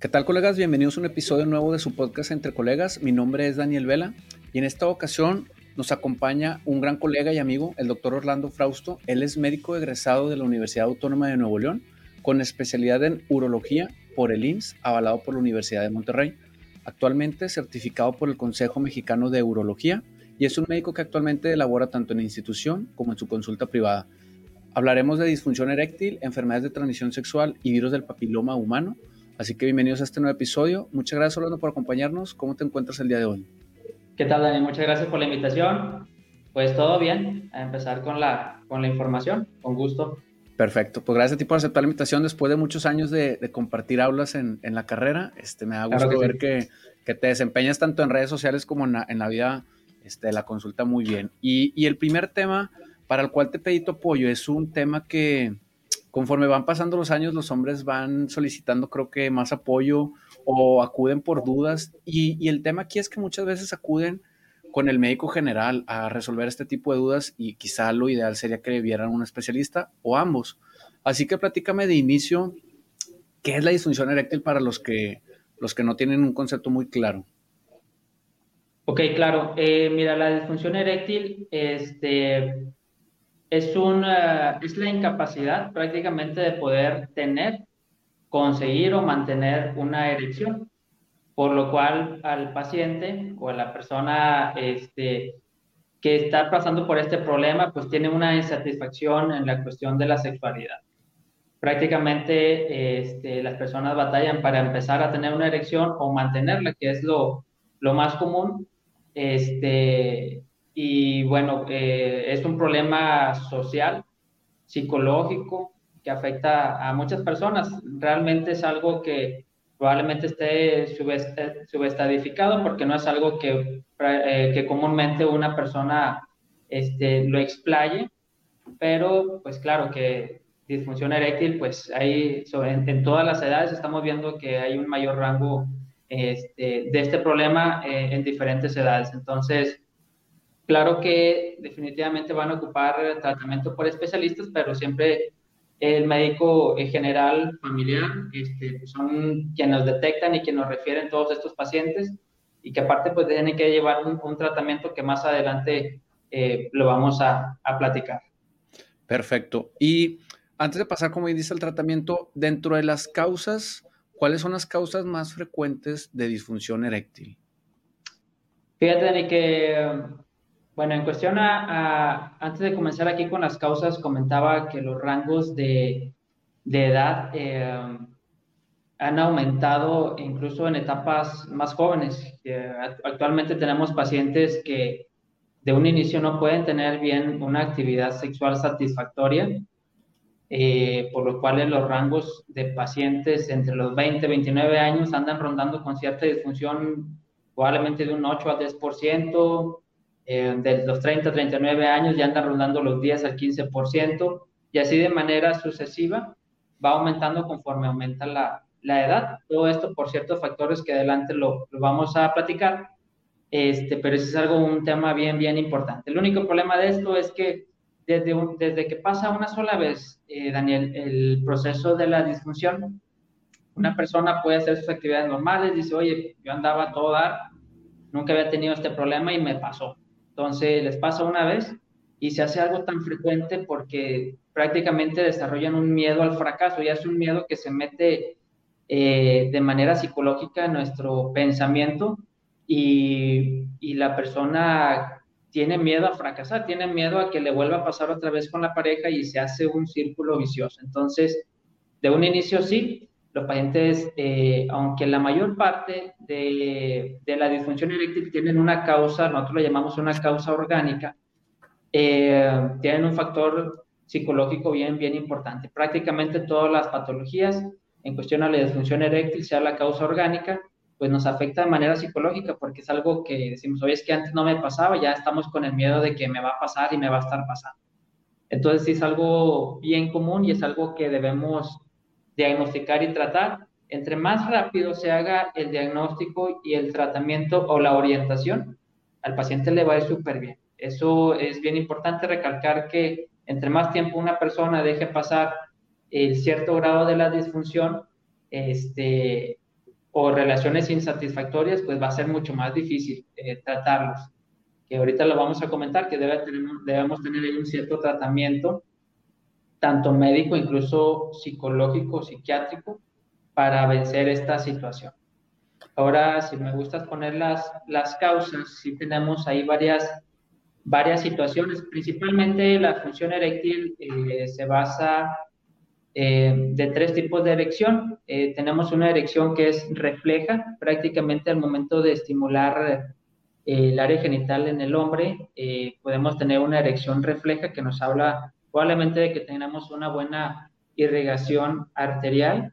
¿Qué tal colegas? Bienvenidos a un episodio nuevo de su podcast Entre Colegas. Mi nombre es Daniel Vela y en esta ocasión nos acompaña un gran colega y amigo, el doctor Orlando Frausto. Él es médico egresado de la Universidad Autónoma de Nuevo León con especialidad en urología por el IMSS, avalado por la Universidad de Monterrey. Actualmente certificado por el Consejo Mexicano de Urología y es un médico que actualmente elabora tanto en institución como en su consulta privada. Hablaremos de disfunción eréctil, enfermedades de transmisión sexual y virus del papiloma humano. Así que bienvenidos a este nuevo episodio. Muchas gracias, Orlando, por acompañarnos. ¿Cómo te encuentras el día de hoy? ¿Qué tal, Dani? Muchas gracias por la invitación. Pues todo bien, a empezar con la, con la información, con gusto. Perfecto, pues gracias a ti por aceptar la invitación después de muchos años de, compartir aulas en, en, la carrera. Este, me da gusto ver que, que, te desempeñas tanto en redes sociales como en la, en la vida este, la consulta muy bien. Y, y, el primer tema para el cual te pedí tu apoyo es un tema que conforme van pasando los años los hombres van solicitando creo que más apoyo o acuden por dudas. Y, el tema aquí es que muchas veces acuden con el médico general a resolver este tipo de dudas y quizá lo ideal sería que vieran un especialista o ambos. Así que platícame de inicio, ¿qué es la disfunción eréctil para los que, los que no tienen un concepto muy claro? Ok, claro. Eh, mira, la disfunción eréctil este, es, una, es la incapacidad prácticamente de poder tener, conseguir o mantener una erección, por lo cual al paciente o a la persona este, que está pasando por este problema, pues tiene una insatisfacción en la cuestión de la sexualidad. Prácticamente este, las personas batallan para empezar a tener una erección o mantenerla, que es lo, lo más común, este, y bueno, eh, es un problema social, psicológico, que afecta a muchas personas. Realmente es algo que probablemente esté subestadificado porque no es algo que, eh, que comúnmente una persona este, lo explaye, pero pues claro que disfunción eréctil, pues ahí en, en, todas las edades estamos viendo que hay un mayor rango este, de este problema eh, en diferentes edades. Entonces, claro que definitivamente van a ocupar tratamiento por especialistas, pero siempre el médico general familiar este, son quienes nos detectan y quienes nos refieren todos estos pacientes y que aparte pues tienen que llevar un, tratamiento que más adelante eh, lo vamos a, a, platicar. Perfecto. Y antes de pasar, como dice, el tratamiento, dentro de las causas ¿Cuáles son las causas más frecuentes de disfunción eréctil? Fíjate, Dani, que, bueno, en cuestión a, antes de comenzar aquí con las causas, comentaba que los rangos de, de edad eh, han aumentado incluso en etapas más jóvenes. actualmente tenemos pacientes que de un inicio no pueden tener bien una actividad sexual satisfactoria eh, por lo cual los rangos de pacientes entre los 20 y 29 años andan rondando con cierta disfunción probablemente de un 8 al 10%, eh, de los 30 a 39 años ya andan rondando los 10 al 15%, y así de manera sucesiva va aumentando conforme aumenta la, la edad. Todo esto por ciertos factores que adelante lo, vamos a platicar, este, pero ese es algo, un tema bien, bien importante. El único problema de esto es que desde, desde que pasa una sola vez, eh, Daniel, el proceso de la disfunción, una persona puede hacer sus actividades normales, dice, oye, yo andaba a todo dar, nunca había tenido este problema y me pasó. Entonces les pasa una vez y se hace algo tan frecuente porque prácticamente desarrollan un miedo al fracaso, ya es un miedo que se mete eh, de manera psicológica en nuestro pensamiento y, y la persona tiene miedo a fracasar, tiene miedo a que le vuelva a pasar otra vez con la pareja y se hace un círculo vicioso. Entonces, de un inicio sí, los pacientes, eh, aunque la mayor parte de, de, la disfunción eréctil tienen una causa, nosotros lo llamamos una causa orgánica, eh, tienen un factor psicológico bien, bien importante. Prácticamente todas las patologías en cuestión a la disfunción eréctil, sea la causa orgánica, pues nos afecta de manera psicológica porque es algo que decimos, oye, es que antes no me pasaba, ya estamos con el miedo de que me va a pasar y me va a estar pasando. Entonces sí es algo bien común y es algo que debemos diagnosticar y tratar. Entre más rápido se haga el diagnóstico y el tratamiento o la orientación, al paciente le va a ir súper bien. Eso es bien importante recalcar que entre más tiempo una persona deje pasar el cierto grado de la disfunción, este, o relaciones insatisfactorias, pues va a ser mucho más difícil eh, tratarlos. Que ahorita lo vamos a comentar, que debe debemos tener un cierto tratamiento, tanto médico, incluso psicológico, psiquiátrico, para vencer esta situación. Ahora, si me gusta poner las, las causas, sí tenemos ahí varias, varias situaciones. Principalmente la función eréctil eh, se basa eh, de tres tipos de erección. Eh, tenemos una erección que es refleja, prácticamente al momento de estimular el área genital en el hombre, podemos tener una erección refleja que nos habla probablemente de que tenemos una buena irrigación arterial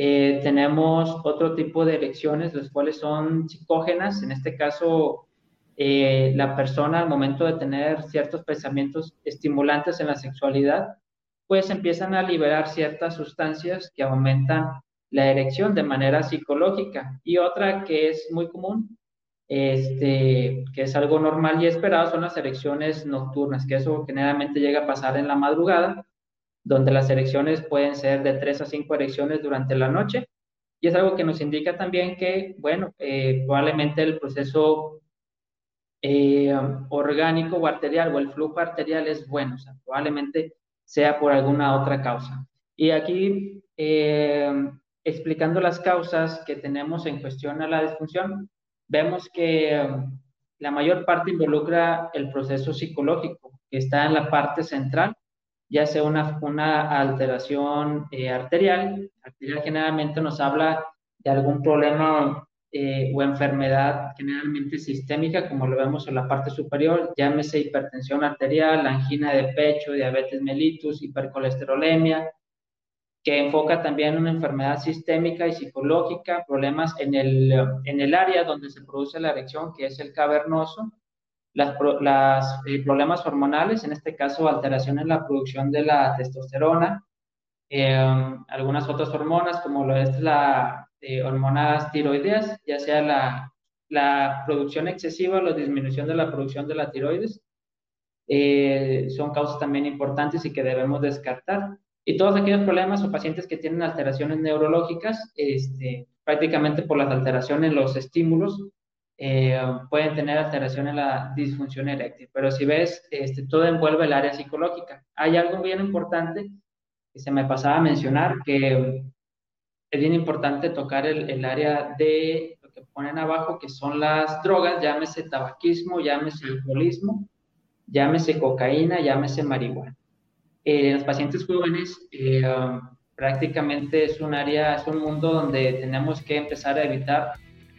eh, tenemos otro tipo de elecciones, las cuales son psicógenas. En este caso, eh, la persona al momento de tener ciertos pensamientos estimulantes en la sexualidad, pues empiezan a liberar ciertas sustancias que aumentan la erección de manera psicológica. Y otra que es muy común, este, que es algo normal y esperado, son las erecciones nocturnas, que eso generalmente llega a pasar en la madrugada donde las erecciones pueden ser de 3 a 5 erecciones durante la noche. Y es algo que nos indica también que, bueno, eh, probablemente el proceso eh, orgánico o arterial o el flujo arterial es bueno, o sea, probablemente sea por alguna otra causa. Y aquí, eh, explicando las causas que tenemos en cuestión a la disfunción, vemos que la mayor parte involucra el proceso psicológico, que está en la parte central ya sea una, una alteración eh, arterial. Arterial generalmente nos habla de algún problema eh, o enfermedad generalmente sistémica, como lo vemos en la parte superior, llámese hipertensión arterial, angina de pecho, diabetes mellitus, hipercolesterolemia, que enfoca también una enfermedad sistémica y psicológica, problemas en el, en el área donde se produce la erección, que es el cavernoso, las, eh, problemas hormonales, en este caso alteración en la producción de la testosterona, em, algunas otras hormonas como lo es la eh, hormonas tiroideas, ya sea la, la, producción excesiva o la disminución de la producción de la tiroides, eh, son causas también importantes y que debemos descartar. Y todos aquellos problemas o pacientes que tienen alteraciones neurológicas, este, prácticamente por las alteraciones en los estímulos, eh, pueden tener alteración en la disfunción eréctil. Pero si ves, este, todo envuelve el área psicológica. Hay algo bien importante que se me pasaba a mencionar, que es bien importante tocar el, el área de lo que ponen abajo, que son las drogas, llámese tabaquismo, llámese alcoholismo, llámese cocaína, llámese marihuana. Eh, los pacientes jóvenes eh, prácticamente es un área, es un mundo donde tenemos que empezar a evitar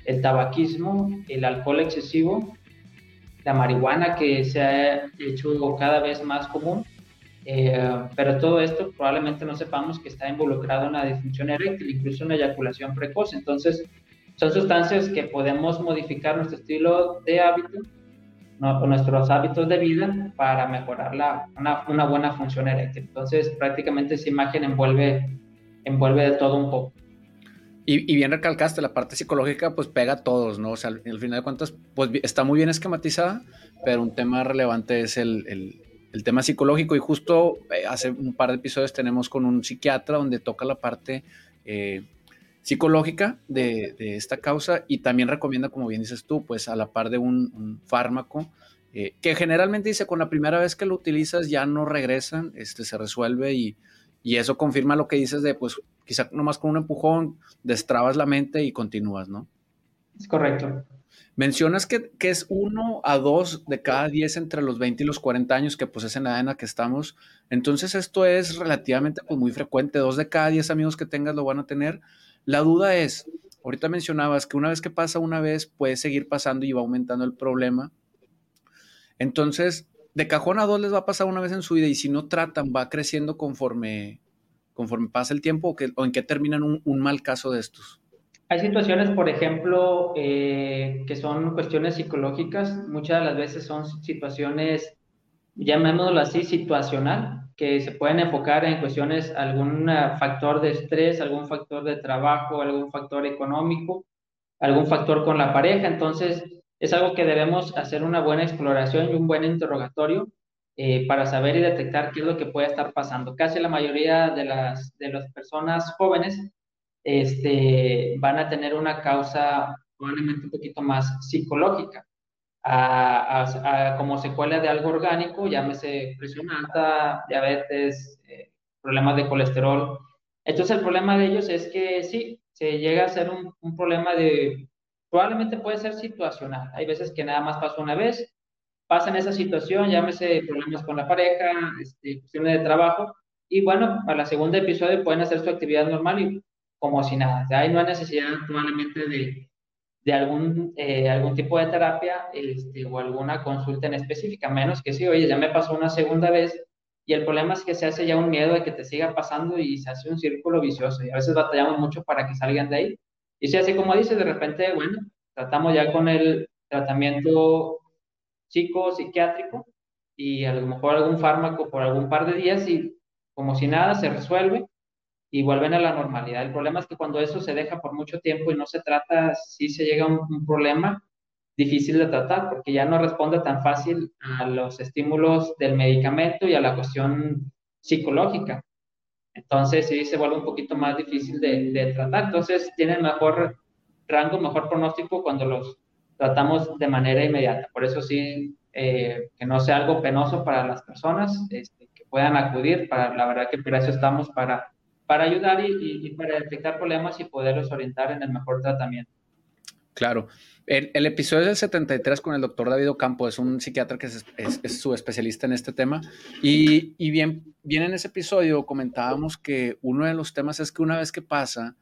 el tabaquismo, el alcohol excesivo, la marihuana que se ha hecho cada vez más común, eh, pero todo esto probablemente no sepamos que está involucrado en la disfunción eréctil, incluso en la eyaculación precoz. Entonces, son sustancias que podemos modificar nuestro estilo de hábito, nuestros hábitos de vida para mejorar la, una, buena función eréctil. Entonces, prácticamente esa imagen envuelve, envuelve de todo un poco. Y, bien recalcaste, la parte psicológica pues pega a todos, ¿no? O sea, al, final de cuentas, pues está muy bien esquematizada, pero un tema relevante es el, tema psicológico y justo eh, hace un par de episodios tenemos con un psiquiatra donde toca la parte eh, psicológica de, esta causa y también recomienda, como bien dices tú, pues a la par de un, fármaco eh, que generalmente dice con la primera vez que lo utilizas ya no regresan, este, se resuelve y, y eso confirma lo que dices de pues quizá nomás con un empujón destrabas la mente y continúas, ¿no? Es correcto. Mencionas que, es uno a dos de cada diez entre los 20 y los 40 años, que pues es en la edad en la que estamos. Entonces esto es relativamente pues, muy frecuente. Dos de cada diez amigos que tengas lo van a tener. La duda es, ahorita mencionabas que una vez que pasa una vez puede seguir pasando y va aumentando el problema. Entonces, de cajón a dos les va a pasar una vez en su vida y si no tratan va creciendo conforme, pasa el tiempo o, en qué terminan un, mal caso de estos? Hay situaciones, por ejemplo, eh, que son cuestiones psicológicas, muchas de las veces son situaciones, llamémoslo así, situacional, que se pueden enfocar en cuestiones, algún factor de estrés, algún factor de trabajo, algún factor económico, algún factor con la pareja. Entonces, es algo que debemos hacer una buena exploración y un buen interrogatorio eh, para saber y detectar qué es lo que puede estar pasando. Casi la mayoría de las, de las personas jóvenes este, van a tener una causa probablemente un poquito más psicológica, a, como secuela de algo orgánico, llámese presión alta, diabetes, eh, problemas de colesterol. Entonces el problema de ellos es que sí, se llega a ser un, problema de, probablemente puede ser situacional. Hay veces que nada más pasó una vez, pasa en esa situación, llámese problemas con la pareja, este, cuestiones de trabajo, y bueno, para la segunda episodio pueden hacer su actividad normal y como si nada. ahí no hay necesidad probablemente de, de algún, eh, algún tipo de terapia este, o alguna consulta en específica, menos que sí, oye, ya me pasó una segunda vez y el problema es que se hace ya un miedo de que te siga pasando y se hace un círculo vicioso y a veces batallamos mucho para que salgan de ahí. Y si así como dices, de repente, bueno, tratamos ya con el tratamiento psico-psiquiátrico y a lo mejor algún fármaco por algún par de días y como si nada se resuelve y vuelven a la normalidad. El problema es que cuando eso se deja por mucho tiempo y no se trata, sí se llega a un, problema difícil de tratar porque ya no responde tan fácil a los estímulos del medicamento y a la cuestión psicológica. Entonces sí se vuelve un poquito más difícil de, de tratar. Entonces tienen mejor rango, mejor pronóstico cuando los tratamos de manera inmediata. Por eso sí, eh, que no sea algo penoso para las personas, este, que puedan acudir. Para, la verdad que para eso estamos, para, para ayudar y, para detectar problemas y poderlos orientar en el mejor tratamiento. Claro. El, episodio del 73 con el doctor David Ocampo es un psiquiatra que es, es, su especialista en este tema. Y, y, bien, bien en ese episodio comentábamos que uno de los temas es que una vez que pasa,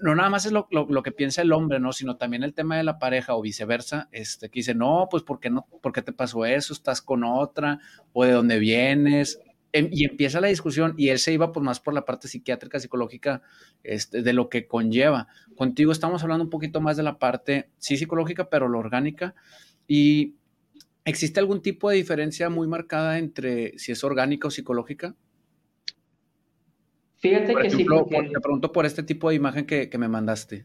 no nada más es lo, que piensa el hombre, ¿no? Sino también el tema de la pareja o viceversa, este, que dice, no, pues ¿por qué, no, ¿por qué te pasó eso? ¿Estás con otra? ¿O de dónde vienes? Em, y empieza la discusión y él se iba pues más por la parte psiquiátrica, psicológica, este, de lo que conlleva. Contigo estamos hablando un poquito más de la parte, sí psicológica, pero lo orgánica. Y ¿existe algún tipo de diferencia muy marcada entre si es orgánica o psicológica? Fíjate que sí. Te pregunto por este tipo de imagen que, me mandaste.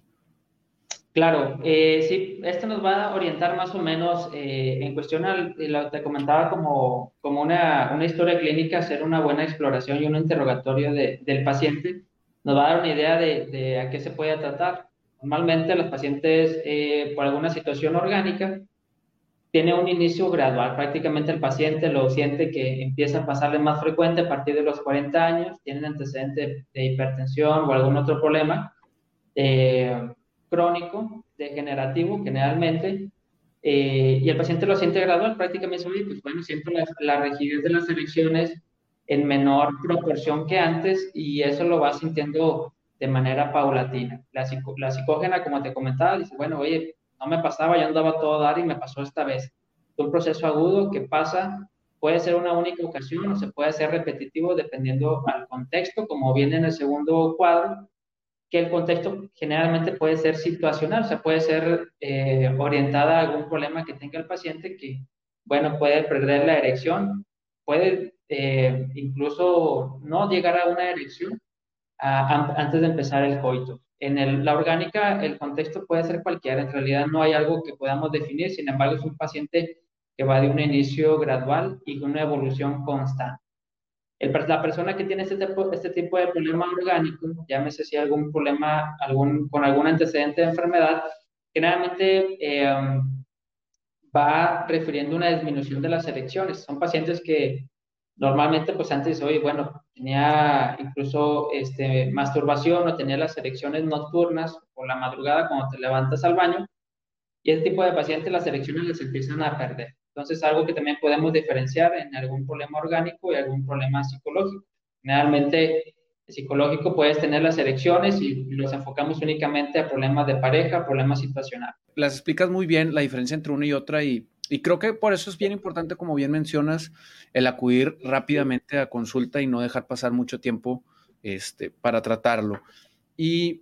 Claro, eh, sí, esto nos va a orientar más o menos eh, en cuestión, al, te comentaba como, como una, una, historia clínica, hacer una buena exploración y un interrogatorio del paciente, nos va a dar una idea de, de a qué se puede tratar. Normalmente los pacientes eh, por alguna situación orgánica tiene un inicio gradual. Prácticamente el paciente lo siente que empieza a pasarle más frecuente a partir de los 40 años, tienen antecedente de hipertensión o algún otro problema eh, crónico, degenerativo generalmente, eh, y el paciente lo siente gradual, prácticamente, oye, pues bueno, siento la, rigidez de las elecciones en menor proporción que antes y eso lo va sintiendo de manera paulatina. La, la psicógena, como te comentaba, dice, bueno, oye, no me pasaba, yo andaba todo a dar y me pasó esta vez. Un proceso agudo que pasa, puede ser una única ocasión o se puede hacer repetitivo dependiendo al contexto, como viene en el segundo cuadro, que el contexto generalmente puede ser situacional, o sea, puede ser eh, orientada a algún problema que tenga el paciente que, bueno, puede perder la erección, puede eh, incluso no llegar a una erección antes de empezar el coito. En la orgánica, el contexto puede ser cualquiera. En realidad no hay algo que podamos definir. Sin embargo, es un paciente que va de un inicio gradual y con una evolución constante. La persona que tiene este tipo, este tipo de problema orgánico, llámese si algún problema algún, con algún antecedente de enfermedad, generalmente eh, va refiriendo una disminución de las erecciones. Son pacientes que normalmente pues antes, hoy bueno, tenía incluso este, masturbación o tenía las erecciones nocturnas o la madrugada cuando te levantas al baño, y este tipo de pacientes las erecciones les empiezan a perder. Entonces, algo que también podemos diferenciar en algún problema orgánico y algún problema psicológico. Generalmente, psicológico puedes tener las erecciones y los enfocamos únicamente a problemas de pareja, problemas situacionales. Las explicas muy bien la diferencia entre una y otra y y creo que por eso es bien importante, como bien mencionas, el acudir rápidamente a consulta y no dejar pasar mucho tiempo este, para tratarlo. Y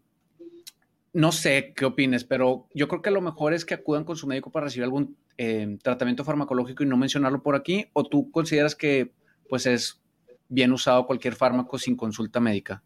no sé qué opines, pero yo creo que lo mejor es que acudan con su médico para recibir algún eh, tratamiento farmacológico y no mencionarlo por aquí, o tú consideras que pues es bien usado cualquier fármaco sin consulta médica.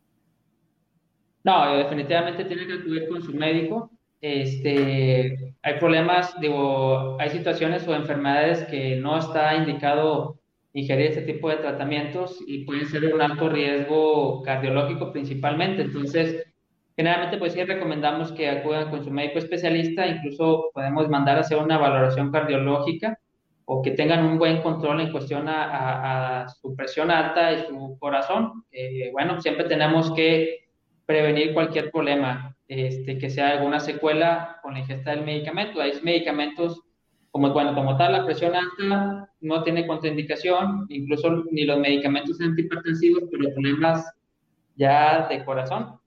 No, definitivamente tiene que acudir con su médico este, hay problemas, digo, hay situaciones o enfermedades que no está indicado ingerir este tipo de tratamientos y pueden ser un alto riesgo cardiológico principalmente. Entonces, generalmente pues sí recomendamos que acudan con su médico especialista, incluso podemos mandar a hacer una valoración cardiológica o que tengan un buen control en cuestión a, su presión alta y su corazón. bueno, siempre tenemos que prevenir cualquier problema, este, que sea alguna secuela con la ingesta del medicamento. Hay medicamentos como, bueno, como tal, la presión alta no tiene contraindicación, incluso ni los medicamentos antihipertensivos, pero problemas ya de corazón,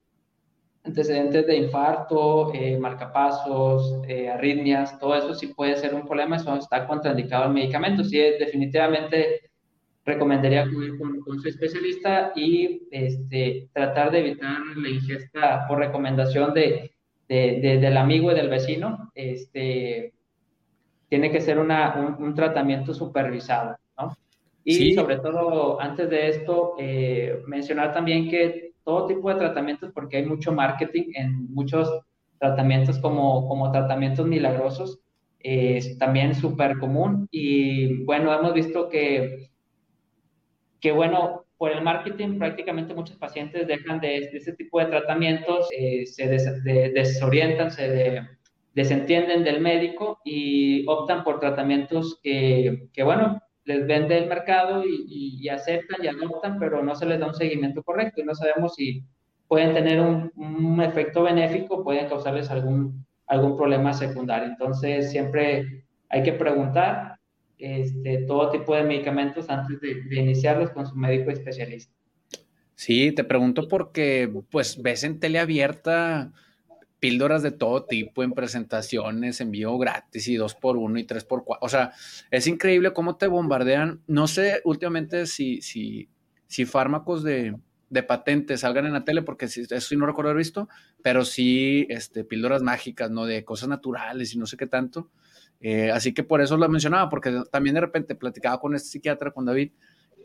antecedentes de infarto, eh, marcapasos, eh, arritmias, todo eso sí puede ser un problema, eso está contraindicado el medicamento. Sí, definitivamente recomendaría acudir con, con, su especialista y este, tratar de evitar la ingesta por recomendación de, de, del amigo y del vecino. Este, tiene que ser una, un, tratamiento supervisado, ¿no? Y sobre todo, antes de esto, eh, mencionar también que todo tipo de tratamientos, porque hay mucho marketing en muchos tratamientos como, como tratamientos milagrosos, es también súper común. Y bueno, hemos visto que, que, bueno, por el marketing prácticamente muchos pacientes dejan de, ese tipo de tratamientos, eh, se desorientan, se de, desentienden del médico y optan por tratamientos que, que bueno, les vende el mercado y, aceptan y adoptan, pero no se les da un seguimiento correcto y no sabemos si pueden tener un, efecto benéfico, pueden causarles algún, algún problema secundario. Entonces, siempre hay que preguntar este, todo tipo de medicamentos antes de, de iniciarlos con su médico especialista. Sí, te pregunto porque, pues, ves en tele abierta píldoras de todo tipo en presentaciones, envío gratis y dos por uno y tres por cuatro. O sea, es increíble cómo te bombardean. No sé últimamente si, si, si fármacos de, de patentes salgan en la tele, porque eso sí no recuerdo haber visto, pero sí este, píldoras mágicas, ¿no? De cosas naturales y no sé qué tanto. Eh, así que por eso lo mencionaba, porque también de repente platicaba con este psiquiatra, con David,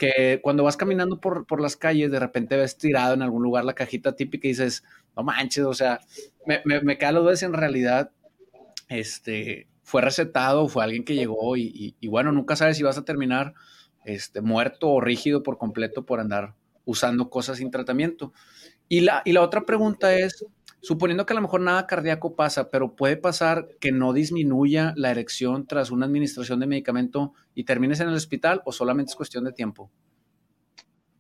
que cuando vas caminando por, por, las calles, de repente ves tirado en algún lugar la cajita típica y dices, no manches, o sea, me, me, me queda lo de en realidad este, fue recetado, fue alguien que llegó y, y, bueno, nunca sabes si vas a terminar este, muerto o rígido por completo por andar usando cosas sin tratamiento. Y la, y la otra pregunta es, suponiendo que a lo mejor nada cardíaco pasa, pero puede pasar que no disminuya la erección tras una administración de medicamento y termines en el hospital o solamente es cuestión de tiempo?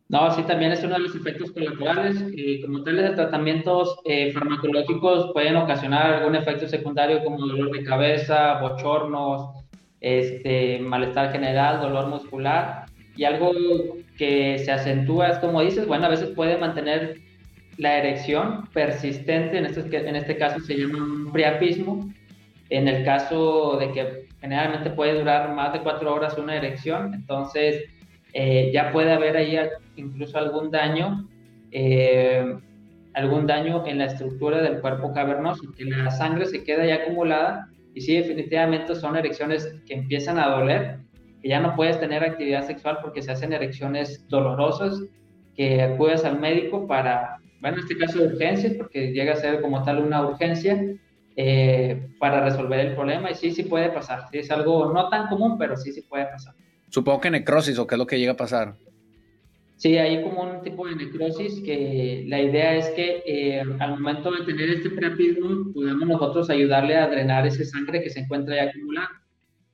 No, sí, también es uno de los efectos colaterales. y como tales de tratamientos eh, farmacológicos pueden ocasionar algún efecto secundario como dolor de cabeza, bochornos, este, malestar general, dolor muscular. Y algo que se acentúa es, como dices, bueno, a veces puede mantener la erección persistente, en este, en este caso se llama un priapismo, en el caso de que generalmente puede durar más de cuatro horas una erección, entonces eh, ya puede haber ahí incluso algún daño, eh, algún daño en la estructura del cuerpo cavernoso, que la sangre se queda ya acumulada. Y sí, definitivamente son erecciones que empiezan a doler, que ya no puedes tener actividad sexual porque se hacen erecciones dolorosas, que acudes al médico para, bueno, en este caso de urgencias, porque llega a ser como tal una urgencia, eh, para resolver el problema y sí, sí puede pasar. Sí, es algo no tan común, pero sí, sí puede pasar. Supongo que necrosis o qué es lo que llega a pasar. Sí, hay como un tipo de necrosis que la idea es que eh, al momento de tener este priapismo podamos nosotros ayudarle a drenar esa sangre que se encuentra ya acumulada.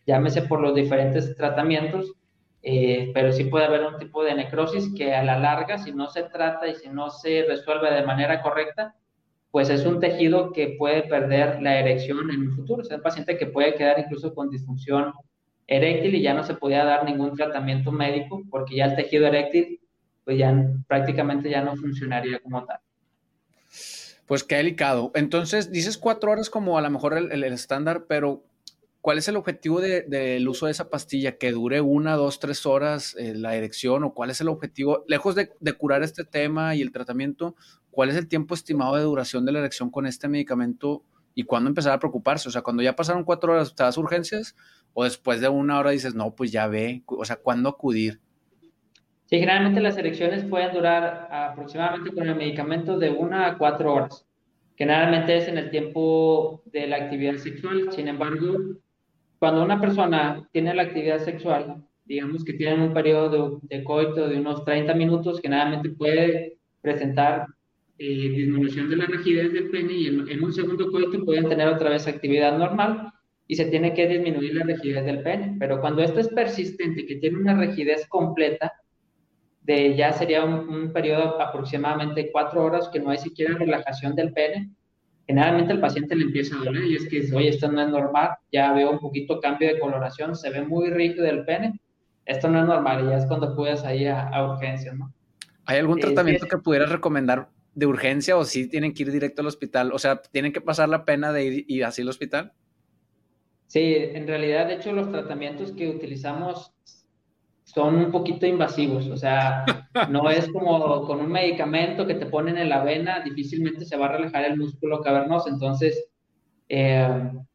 Llámese por los diferentes tratamientos, eh, pero sí puede haber un tipo de necrosis que a la larga, si no se trata y si no se resuelve de manera correcta, pues es un tejido que puede perder la erección en un futuro. O sea, un paciente que puede quedar incluso con disfunción eréctil y ya no se podía dar ningún tratamiento médico porque ya el tejido eréctil pues ya prácticamente ya no funcionaría como tal. Pues qué delicado. Entonces, dices cuatro horas como a lo mejor el, estándar, pero ¿cuál es el objetivo del de, uso de esa pastilla? ¿Que dure una, dos, tres horas eh, la erección? ¿O cuál es el objetivo? Lejos de, de, curar este tema y el tratamiento, ¿cuál es el tiempo estimado de duración de la erección con este medicamento y cuándo empezar a preocuparse? O sea, cuando ya pasaron cuatro horas, ¿te das urgencias? o después de una hora dices, no, pues ya ve, o sea, ¿cuándo acudir? Sí, generalmente las elecciones pueden durar aproximadamente con el medicamento de una a cuatro horas. Generalmente es en el tiempo de la actividad sexual. Sin embargo, cuando una persona tiene la actividad sexual, digamos que tiene un periodo de, de coito de unos 30 minutos, generalmente puede presentar eh, disminución de la rigidez del pene y en, un segundo coito pueden tener otra vez actividad normal y se tiene que disminuir la rigidez del pene. Pero cuando esto es persistente, que tiene una rigidez completa, de ya sería un, un periodo aproximadamente cuatro horas que no hay siquiera relajación del pene, generalmente el paciente le empieza a doler y es que, oye, esto no es normal, ya veo un poquito cambio de coloración, se ve muy rígido el pene, esto no es normal y ya es cuando puedes ir a, a urgencias, ¿no? ¿Hay algún tratamiento que pudieras recomendar de urgencia o si tienen que ir directo al hospital? O sea, ¿tienen que pasar la pena de ir, ir así al hospital? Sí, en realidad, de hecho, los tratamientos que utilizamos son un poquito invasivos, o sea, no es como con un medicamento que te ponen en la vena, difícilmente se va a relajar el músculo cavernoso, entonces eh,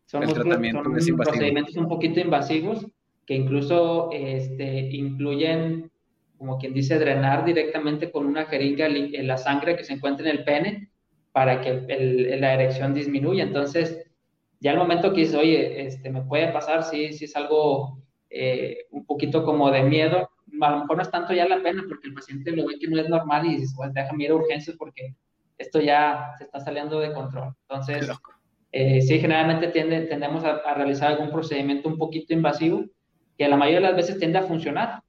son, procedimientos un poquito invasivos que incluso este, incluyen, como quien dice, drenar directamente con una jeringa la sangre que se encuentra en el pene para que la erección disminuya, entonces ya al momento que dices, oye, este, me puede pasar, sí, sí es algo eh, un poquito como de miedo, a lo mejor no es tanto ya la pena porque el paciente lo ve que no es normal y dice, pues déjame ir a urgencias porque esto ya se está saliendo de control. Entonces, eh, sí, generalmente tiende, tendemos a, realizar algún procedimiento un poquito invasivo que a la mayoría de las veces tiende a funcionar,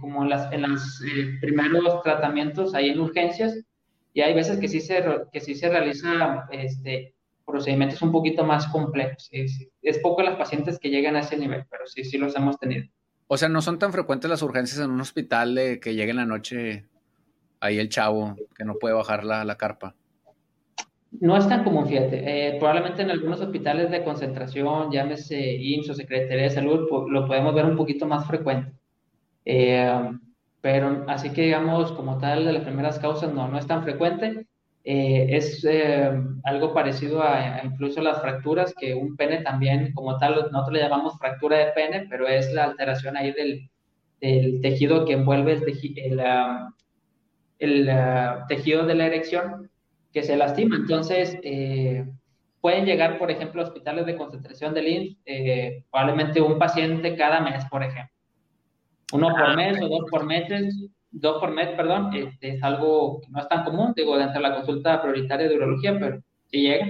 como en, las, en los eh, primeros tratamientos ahí en urgencias, y hay veces que sí se, que sí se realiza este, procedimientos un poquito más complejos. Es, es poco las pacientes que llegan a ese nivel, pero sí, sí los hemos tenido. O sea, no son tan frecuentes las urgencias en un hospital de que llegue en la noche ahí el chavo que no puede bajar la, la carpa. No es tan común, fíjate. Eh, probablemente en algunos hospitales de concentración, llámese IMSS o Secretaría de Salud, lo podemos ver un poquito más frecuente. Eh, pero así que digamos, como tal, de las primeras causas, no, no es tan frecuente. Eh, es eh, algo parecido a, incluso las fracturas, que un pene también, como tal, nosotros le llamamos fractura de pene, pero es la alteración ahí del, del tejido que envuelve el, el, ah, tejido de la erección que se lastima. Entonces, eh, pueden llegar, por ejemplo, a hospitales de concentración del IMSS, probablemente un paciente cada mes, por ejemplo. Uno por ah, mes o dos por meses dos por mes, perdón, este, es algo que no es tan común, digo, dentro de la consulta prioritaria de urología, pero sí llega.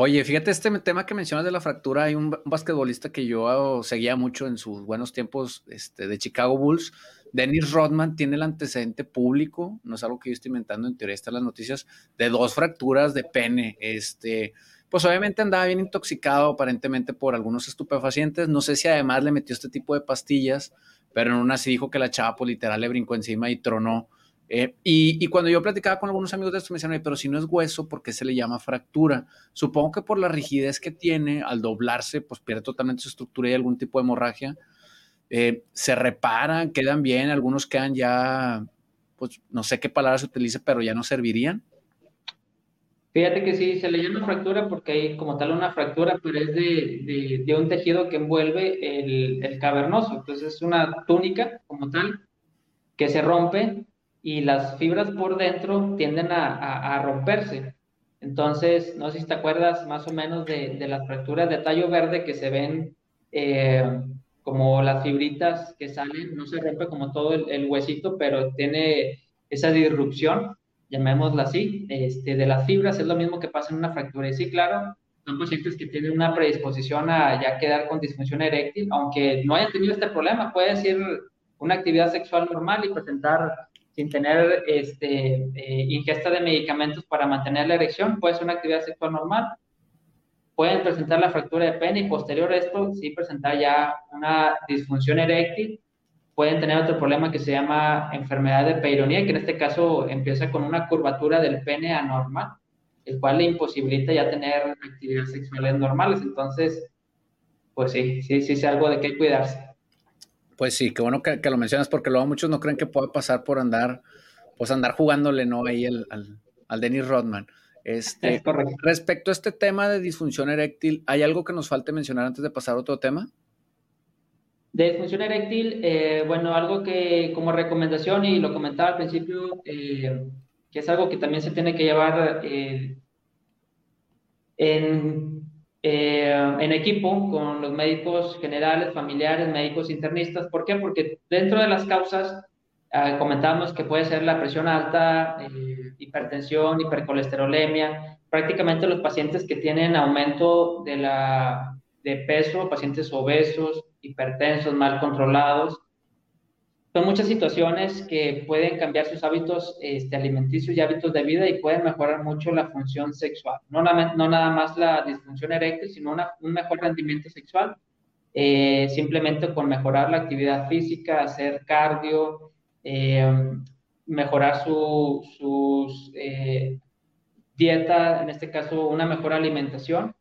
Oye, fíjate, este tema que mencionas de la fractura, hay un, basquetbolista que yo seguía mucho en sus buenos tiempos este, de Chicago Bulls. Dennis Rodman tiene el antecedente público, no es algo que yo estoy inventando, en teoría están las noticias, de dos fracturas de pene. Este, pues obviamente andaba bien intoxicado aparentemente por algunos estupefacientes. No sé si además le metió este tipo de pastillas pero en una sí dijo que la chava pues, literal le brincó encima y tronó. Eh, y, cuando yo platicaba con algunos amigos de esto, me decían, pero si no es hueso, ¿por qué se le llama fractura? Supongo que por la rigidez que tiene, al doblarse, pues pierde totalmente su estructura y algún tipo de hemorragia. Eh, se reparan, quedan bien, algunos quedan ya, pues no sé qué palabra se utilice, pero ya no servirían. Fíjate que sí, se le llama fractura porque hay como tal una fractura, pero es de, de, un tejido que envuelve el, el, cavernoso. Entonces es una túnica como tal que se rompe y las fibras por dentro tienden a, a, romperse. Entonces, no sé si te acuerdas más o menos de, de las fracturas de tallo verde que se ven eh, como las fibritas que salen, no se rompe como todo el, el huesito, pero tiene esa disrupción llamémosla así, este, de las fibras, es lo mismo que pasa en una fractura. Y sí, claro, son pacientes que tienen una predisposición a ya quedar con disfunción eréctil, aunque no hayan tenido este problema, puede ser una actividad sexual normal y presentar sin tener este, eh, ingesta de medicamentos para mantener la erección, puede ser una actividad sexual normal. Pueden presentar la fractura de pene y posterior a esto, sí presentar ya una disfunción eréctil pueden tener otro problema que se llama enfermedad de peironía, que en este caso empieza con una curvatura del pene anormal, el cual le imposibilita ya tener actividades sexuales normales. Entonces, pues sí, sí, sí es algo de que cuidarse. Pues sí, qué bueno que, lo mencionas, porque luego muchos no creen que pueda pasar por andar, pues andar jugándole, ¿no? Ahí al, al Dennis Rodman. Este, respecto a este tema de disfunción eréctil, ¿hay algo que nos falte mencionar antes de pasar a otro tema? De disfunción eréctil, eh, bueno, algo que como recomendación, y lo comentaba al principio, eh, que es algo que también se tiene que llevar eh, en, en, equipo con los médicos generales, familiares, médicos internistas. ¿Por qué? Porque dentro de las causas Ah, comentábamos que puede ser la presión alta, hipertensión, hipercolesterolemia. Prácticamente los pacientes que tienen aumento de, la, de peso, pacientes obesos, hipertensos, mal controlados, son muchas situaciones que pueden cambiar sus hábitos este, alimenticios y hábitos de vida y pueden mejorar mucho la función sexual. No, no nada más la disfunción eréctil, sino un mejor rendimiento sexual, eh, simplemente con mejorar la actividad física, hacer cardio, eh, mejorar su sus, eh, dieta, en este caso una mejor alimentación.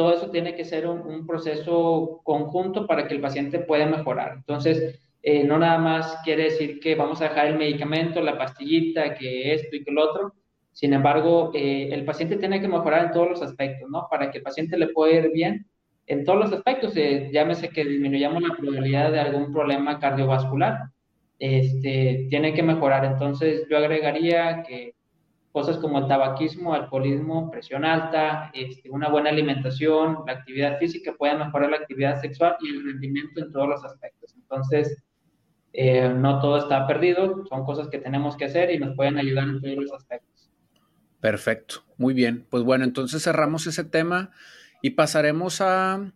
Todo eso tiene que ser un, proceso conjunto para que el paciente pueda mejorar. Entonces, eh, no nada más quiere decir que vamos a dejar el medicamento, la pastillita, que esto y que lo otro. Sin embargo, eh, el paciente tiene que mejorar en todos los aspectos, ¿no? Para que el paciente le pueda ir bien en todos los aspectos. Eh, llámese que disminuyamos la probabilidad de algún problema cardiovascular. Este, tiene que mejorar. Entonces, yo agregaría que cosas como el tabaquismo, alcoholismo, presión alta, este, una buena alimentación, la actividad física pueden mejorar la actividad sexual y el rendimiento en todos los aspectos. Entonces, eh, no todo está perdido, son cosas que tenemos que hacer y nos pueden ayudar en todos los aspectos. Perfecto, muy bien. Pues bueno, entonces cerramos ese tema y pasaremos a,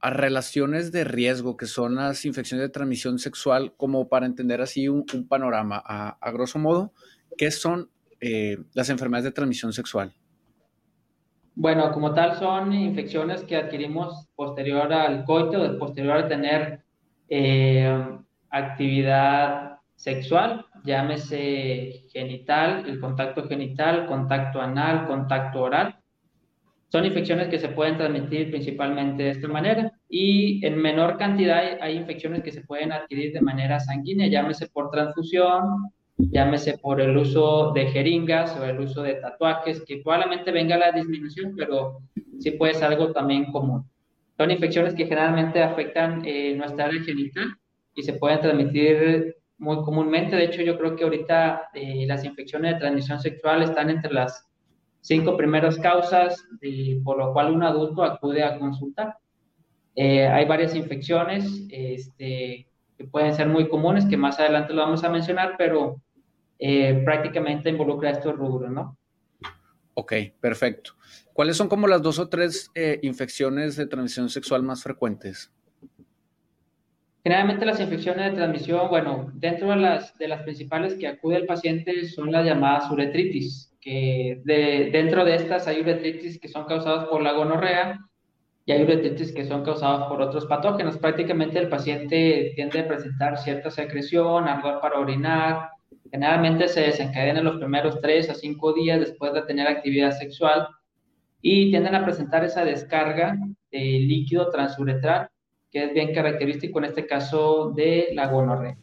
a relaciones de riesgo, que son las infecciones de transmisión sexual, como para entender así un, panorama. A, a, grosso modo, ¿qué son eh, las enfermedades de transmisión sexual? Bueno, como tal son infecciones que adquirimos posterior al coito, posterior a tener eh, actividad sexual, llámese genital, el contacto genital, contacto anal, contacto oral. Son infecciones que se pueden transmitir principalmente de esta manera y en menor cantidad hay, infecciones que se pueden adquirir de manera sanguínea, llámese por transfusión, llámese por el uso de jeringas o el uso de tatuajes, que probablemente venga la disminución, pero sí puede ser algo también común. Son infecciones que generalmente afectan eh, nuestra área genital y se pueden transmitir muy comúnmente. De hecho, yo creo que ahorita eh, las infecciones de transmisión sexual están entre las cinco primeras causas por lo cual un adulto acude a consultar. Eh, hay varias infecciones este, que pueden ser muy comunes, que más adelante lo vamos a mencionar, pero eh, prácticamente involucra estos rubros, ¿no? Ok, perfecto. ¿Cuáles son como las dos o tres infecciones de transmisión sexual más frecuentes? Generalmente las infecciones de transmisión, bueno, dentro de las, de las principales que acude el paciente son las llamadas uretritis, que de, dentro de estas hay uretritis que son causadas por la gonorrea y hay uretritis que son causadas por otros patógenos. Prácticamente el paciente tiende a presentar cierta secreción, ardor para orinar. Generalmente se desencadena en los primeros 3 a 5 días después de tener actividad sexual y tienden a presentar esa descarga de líquido transuretral que es bien característico en este caso de la gonorrea.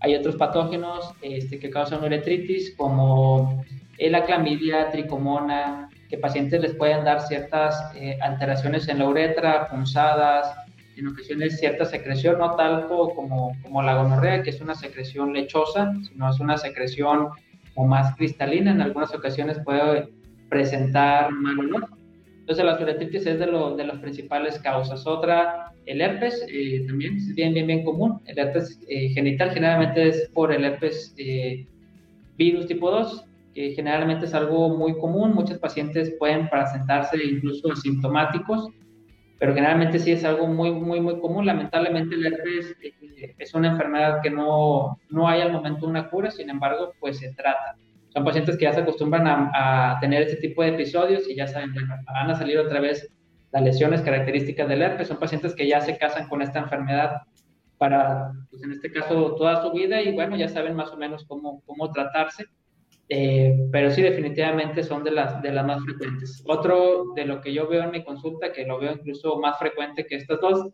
Hay otros patógenos este, que causan uretritis, como la clamidia, tricomona, que pacientes les pueden dar ciertas eh, alteraciones en la uretra, punzadas, en ocasiones cierta secreción, no tanto como, como la gonorrea, que es una secreción lechosa, sino es una secreción o más cristalina. En algunas ocasiones puede presentar mal olor. Entonces la uretritis es de, lo, de las principales causas. Otra el herpes eh, también es bien, bien, bien común. El herpes eh, genital generalmente es por el herpes eh, virus tipo 2, que generalmente es algo muy común. Muchos pacientes pueden presentarse incluso asintomáticos, pero generalmente sí es algo muy, muy, muy común. Lamentablemente el herpes es una enfermedad que no, no hay al momento una cura, sin embargo, pues se trata. Son pacientes que ya se acostumbran a, a tener este tipo de episodios y ya saben, van a salir otra vez las lesiones características del herpes. Son pacientes que ya se casan con esta enfermedad para, pues en este caso, toda su vida y bueno, ya saben más o menos cómo, cómo tratarse. Eh, pero sí, definitivamente son de las, de las más frecuentes. Otro de lo que yo veo en mi consulta, que lo veo incluso más frecuente que estas dos,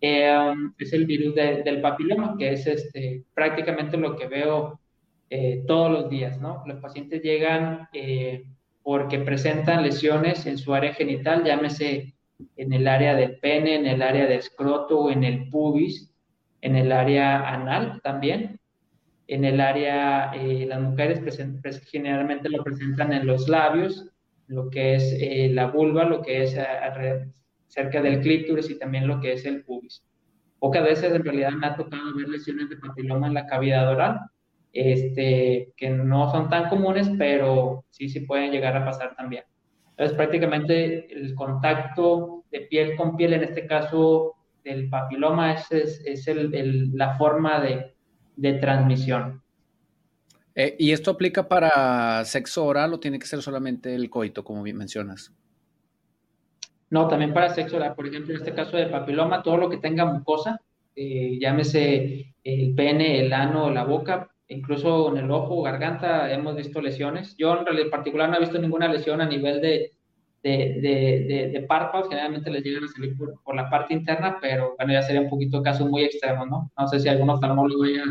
eh, es el virus del papiloma, que es este, prácticamente lo que veo eh, todos los días, ¿no? Los pacientes llegan porque presentan lesiones en su área genital, llámese en el área del pene, en el área de escroto en el pubis, en el área anal también. En el área, eh, las mujeres generalmente lo presentan en los labios, lo que es eh, la vulva, lo que es cerca del clítoris y también lo que es el pubis. Pocas veces en realidad me ha tocado ver lesiones de papiloma en la cavidad oral, este, que no son tan comunes, pero sí, sí pueden llegar a pasar también. Entonces, prácticamente el contacto de piel con piel, en este caso del papiloma, es, es, el, la forma de, de transmisión. Eh, ¿Y esto aplica para sexo oral o tiene que ser solamente el coito, como bien mencionas? No, también para sexo oral. Por ejemplo, en este caso de papiloma, todo lo que tenga mucosa, eh, llámese el pene, el ano, la boca, incluso en el ojo, garganta, hemos visto lesiones. Yo en particular no he visto ninguna lesión a nivel de, de, de, párpados, generalmente les llegan a salir por, la parte interna, pero bueno, ya sería un poquito casos muy extremos, ¿no? No sé si algún oftalmólogo haya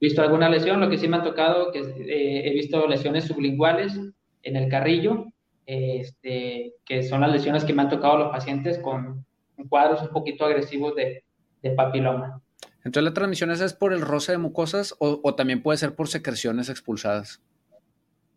visto alguna lesión, lo que sí me ha tocado, que eh, he visto lesiones sublinguales en el carrillo, este, que son las lesiones que me han tocado los pacientes con cuadros un poquito agresivos de, de papiloma. Entonces, ¿la transmisión es por el roce de mucosas o, también puede ser por secreciones expulsadas?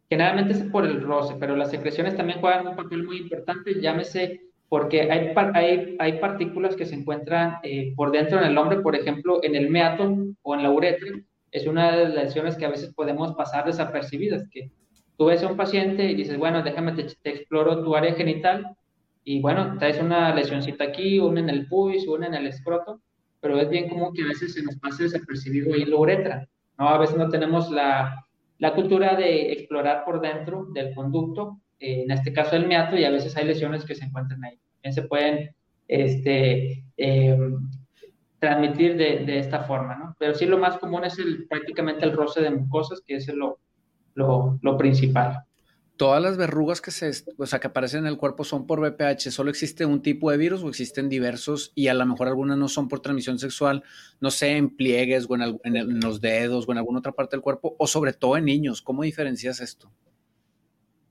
Generalmente es por el roce, pero las secreciones también juegan un papel muy importante, llámese porque hay, hay, hay partículas que se encuentran eh, por dentro en el hombre, por ejemplo, en el meato o en la uretra. Es una de las lesiones que a veces podemos pasar desapercibidas, que tú ves a un paciente y dices, bueno, déjame te, te exploro tu área genital y bueno, traes una lesioncita aquí, una en el pubis, una en el escroto, pero es bien común que a veces se nos pase desapercibido ahí la uretra, ¿no? A veces no tenemos la, la cultura de explorar por dentro del conducto, eh, en este caso el meato, y a veces hay lesiones que se encuentran ahí. También se pueden este, em, transmitir de, de, esta forma, ¿no? Pero sí lo más común es el, prácticamente el roce de mucosas, que es lo, lo, lo principal todas las verrugas que se, o sea, que aparecen en el cuerpo son por VPH, solo existe un tipo de virus o existen diversos y a lo mejor algunas no son por transmisión sexual, no sé, en pliegues o en, los dedos o en alguna otra parte del cuerpo o sobre todo en niños. ¿Cómo diferencias esto?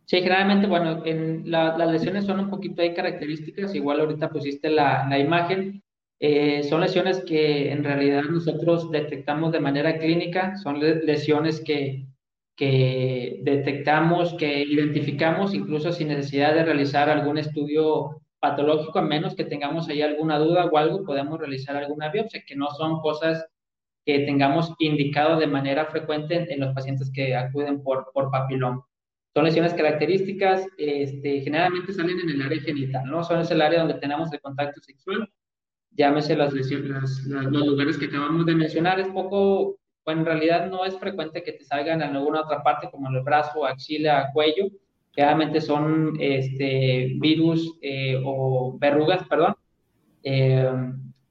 Sí, generalmente, bueno, en las lesiones son un poquito hay características, igual ahorita pusiste la, la imagen, eh, son lesiones que en realidad nosotros detectamos de manera clínica, son lesiones que que detectamos, que identificamos, incluso sin necesidad de realizar algún estudio patológico, a menos que tengamos ahí alguna duda o algo, podemos realizar alguna biopsia, que no son cosas que tengamos indicado de manera frecuente en, los pacientes que acuden por, por papiloma. Son lesiones características, este, generalmente salen en el área genital, ¿no? Son ese el área donde tenemos el contacto sexual, llámese las lesiones, los lugares que acabamos de mencionar, es poco en realidad no es frecuente que te salgan en alguna otra parte, como en el brazo, axila, cuello. Generalmente son este, virus eh, o verrugas, perdón. Eh,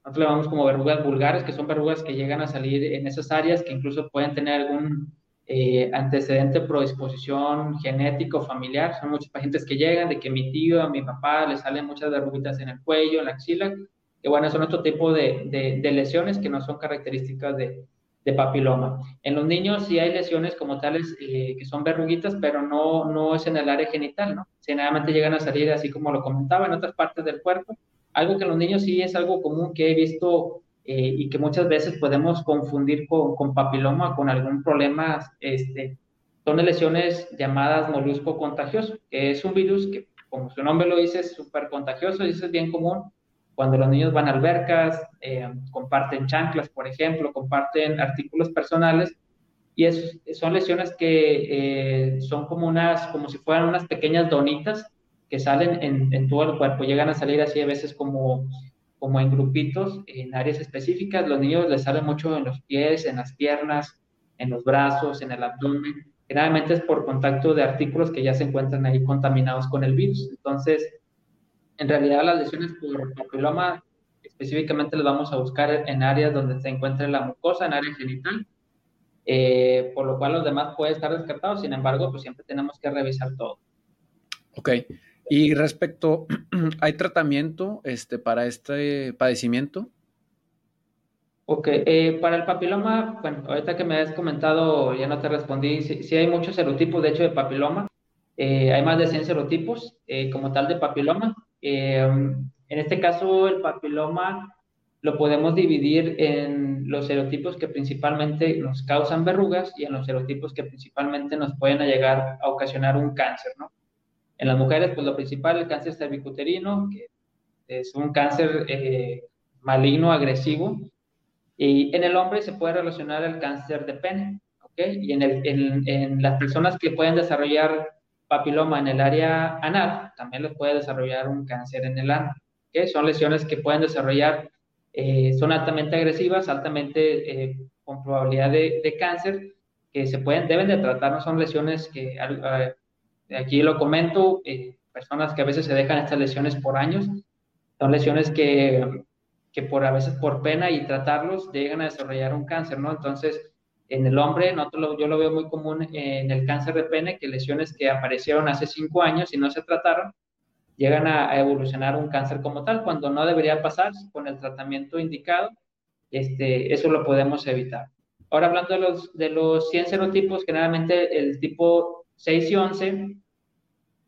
nosotros le llamamos como verrugas vulgares, que son verrugas que llegan a salir en esas áreas, que incluso pueden tener algún eh, antecedente predisposición genético familiar. Son muchos pacientes que llegan de que mi tío, a mi papá le salen muchas verruguitas en el cuello, en la axila, que bueno, son otro tipo de, de lesiones que no son características de, de papiloma. En los niños sí hay lesiones como tales eh, que son verruguitas, pero no, no es en el área genital, ¿no? Generalmente llegan a salir así como lo comentaba, en otras partes del cuerpo. Algo que en los niños sí es algo común que he visto eh, y que muchas veces podemos confundir con, con papiloma, con algún problema, este, son lesiones llamadas molusco contagioso, que es un virus que, como su nombre lo dice, es súper contagioso y es bien común cuando los niños van a albercas, eh, comparten chanclas, por ejemplo, comparten artículos personales, y es, son lesiones que eh, son como unas, como si fueran unas pequeñas donitas que salen en, en, todo el cuerpo, llegan a salir así a veces como, como en grupitos, en áreas específicas, los niños les salen mucho en los pies, en las piernas, en los brazos, en el abdomen, generalmente es por contacto de artículos que ya se encuentran ahí contaminados con el virus, entonces en realidad las lesiones por papiloma específicamente las vamos a buscar en áreas donde se encuentre la mucosa, en área genital, eh, por lo cual los demás pueden estar descartados, sin embargo, pues siempre tenemos que revisar todo. Ok, y respecto, ¿hay tratamiento este, para este padecimiento? Ok, eh, para el papiloma, bueno, ahorita que me has comentado, ya no te respondí, sí, hay muchos serotipos, de hecho, de papiloma. Eh, hay más de 100 serotipos como tal de papiloma. Eh, en este caso, el papiloma lo podemos dividir en los serotipos que principalmente nos causan verrugas y en los serotipos que principalmente nos pueden llegar a ocasionar un cáncer, ¿no? En las mujeres, pues lo principal, el cáncer cervicuterino, que es un cáncer eh, maligno, agresivo, Y en el hombre se puede relacionar el cáncer de pene, ¿ok? Y en, el, en, en las personas que pueden desarrollar papiloma en el área anal, también les puede desarrollar un cáncer en el ano. Son lesiones que pueden desarrollar, eh, son altamente agresivas, altamente eh, con probabilidad de, de, cáncer, que se pueden, deben de tratar, no son lesiones que, aquí lo comento, eh, personas que a veces se dejan estas lesiones por años, son lesiones que que por a veces por pena y tratarlos llegan a desarrollar un cáncer, ¿no? Entonces, en el hombre, yo lo veo muy común en el cáncer de pene, que lesiones que aparecieron hace cinco años y no se trataron, llegan a, evolucionar un cáncer como tal, cuando no debería pasar con el tratamiento indicado, este, eso lo podemos evitar. Ahora hablando de los, de los 100 serotipos, generalmente el tipo 6 y 11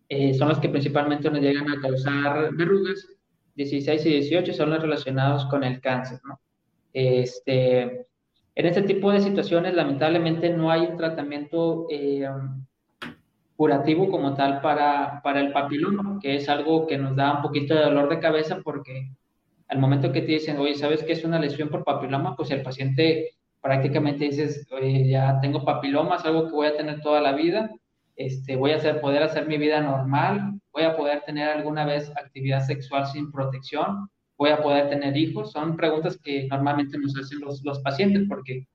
eh, son los que principalmente nos llegan a causar verrugas, 16 y 18 son los relacionados con el cáncer, ¿no? Este, en este tipo de situaciones, lamentablemente, no hay un tratamiento eh, curativo como tal para, para el papiloma, que es algo que nos da un poquito de dolor de cabeza porque al momento que te dicen, oye, ¿sabes qué es una lesión por papiloma? Pues el paciente prácticamente dices, oye, ya tengo papiloma, es algo que voy a tener toda la vida, este, voy a hacer, poder hacer mi vida normal, voy a poder tener alguna vez actividad sexual sin protección, voy a poder tener hijos. Son preguntas que normalmente nos hacen los, los pacientes porque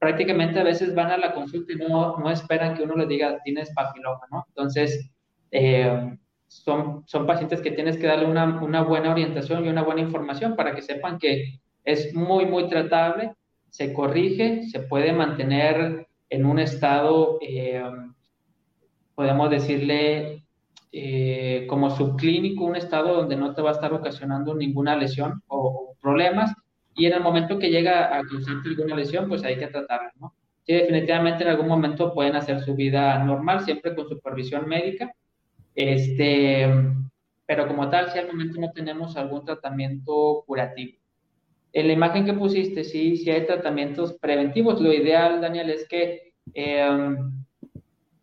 prácticamente a veces van a la consulta y no, no esperan que uno les diga tienes papiloma, ¿no? Entonces, eh, son, son pacientes que tienes que darle una, una, buena orientación y una buena información para que sepan que es muy, muy tratable, se corrige, se puede mantener en un estado eh, podemos decirle, eh, como subclínico, un estado donde no te va a estar ocasionando ninguna lesión o, problemas, y en el momento que llega a causarte alguna lesión, pues hay que tratarla, ¿no? Sí, definitivamente en algún momento pueden hacer su vida normal, siempre con supervisión médica, este, pero como tal, si al momento no tenemos algún tratamiento curativo. En la imagen que pusiste, sí, sí hay tratamientos preventivos. Lo ideal, Daniel, es que eh,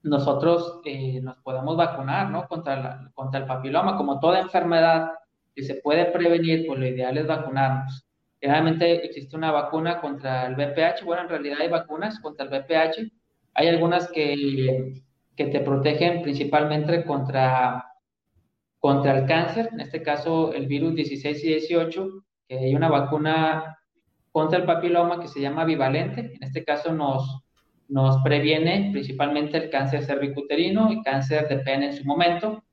nosotros eh, nos podemos vacunar, ¿no? Contra, contra el papiloma, como toda enfermedad que se puede prevenir, pues lo ideal es vacunarnos. Generalmente existe una vacuna contra el VPH, bueno, en realidad hay vacunas contra el VPH, hay algunas que, que te protegen principalmente contra, contra el cáncer, en este caso el virus 16 y 18, que hay una vacuna contra el papiloma que se llama bivalente, en este caso nos, nos previene principalmente el cáncer cervicuterino y cáncer de pene en su momento.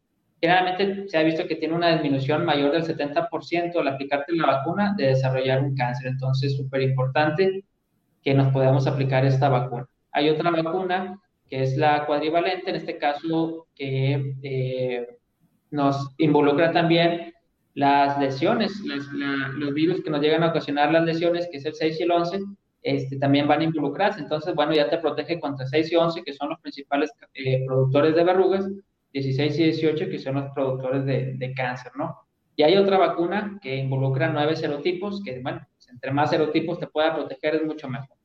Generalmente se ha visto que tiene una disminución mayor del 70% al aplicarte la vacuna de desarrollar un cáncer. Entonces, es súper importante que nos podamos aplicar esta vacuna. Hay otra vacuna que es la cuadrivalente, en este caso que eh, nos involucra también las lesiones, los virus que nos llegan a ocasionar las lesiones, que es el 6 y el 11, este, también van a involucrarse. Entonces, bueno, ya te protege contra 6 y 11, que son los principales eh, productores de verrugas, 16 y 18, que son los productores de, de, cáncer, ¿no? Y hay otra vacuna que involucra nueve serotipos, que, bueno, pues, entre más serotipos te pueda proteger es mucho mejor.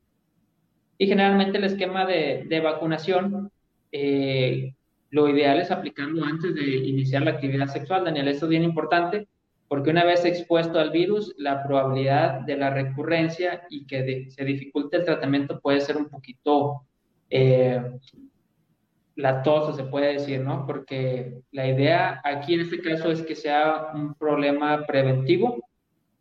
Y generalmente el esquema de, de vacunación, eh, lo ideal es aplicarlo antes de iniciar la actividad sexual, Daniel, esto es bien importante porque una vez expuesto al virus, la probabilidad de la recurrencia y que se dificulte el tratamiento puede ser un poquito eh, latoso, se puede decir, ¿no? Porque la idea aquí en este caso es que sea un problema preventivo,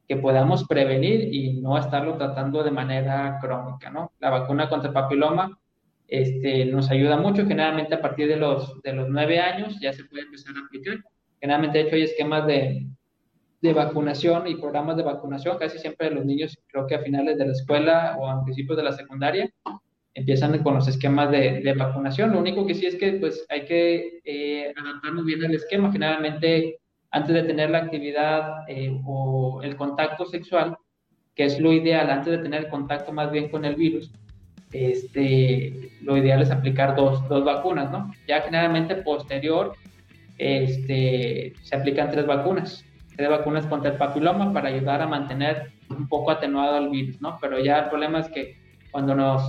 que podamos prevenir y no estarlo tratando de manera crónica, ¿no? La vacuna contra el papiloma este, nos ayuda mucho, generalmente a partir de los, de los nueve años ya se puede empezar a aplicar. Generalmente, de hecho, hay esquemas de, de vacunación y programas de vacunación, casi siempre los niños, creo que a finales de la escuela o a principios de la secundaria, empiezan con los esquemas de, de vacunación. Lo único que sí es que pues hay que eh, adaptarnos bien al esquema. Generalmente, antes de tener la actividad eh, o el contacto sexual, que es lo ideal, antes de tener el contacto más bien con el virus, este, lo ideal es aplicar dos, dos vacunas, ¿no? Ya generalmente posterior este, se aplican tres vacunas de vacunas contra el papiloma para ayudar a mantener un poco atenuado el virus, ¿no? Pero ya el problema es que cuando nos,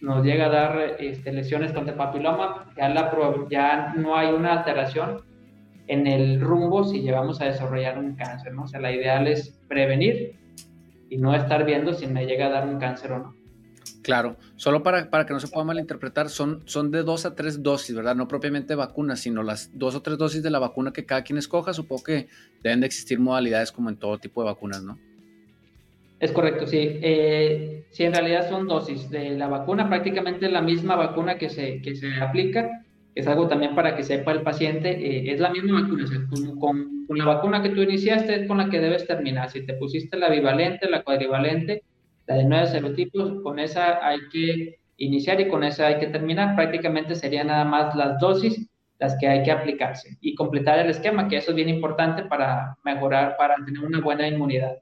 nos llega a dar este, lesiones contra el papiloma, ya, la, ya no hay una alteración en el rumbo si llevamos a desarrollar un cáncer, ¿no? O sea, la ideal es prevenir y no estar viendo si me llega a dar un cáncer o no. Claro, solo para, para que no se pueda malinterpretar, son, son de dos a tres dosis, ¿verdad? No propiamente vacunas, sino las dos o tres dosis de la vacuna que cada quien escoja. Supongo que deben de existir modalidades como en todo tipo de vacunas, ¿no? Es correcto, sí. Eh, sí, en realidad son dosis de la vacuna, prácticamente la misma vacuna que se, que se aplica. Es algo también para que sepa el paciente, eh, es la misma vacuna. con, con, la vacuna que tú iniciaste es con la que debes terminar. Si te pusiste la bivalente, la cuadrivalente, la de nueve serotipos, con esa hay que iniciar y con esa hay que terminar. Prácticamente serían nada más las dosis las que hay que aplicarse y completar el esquema, que eso es bien importante para mejorar, para tener una buena inmunidad.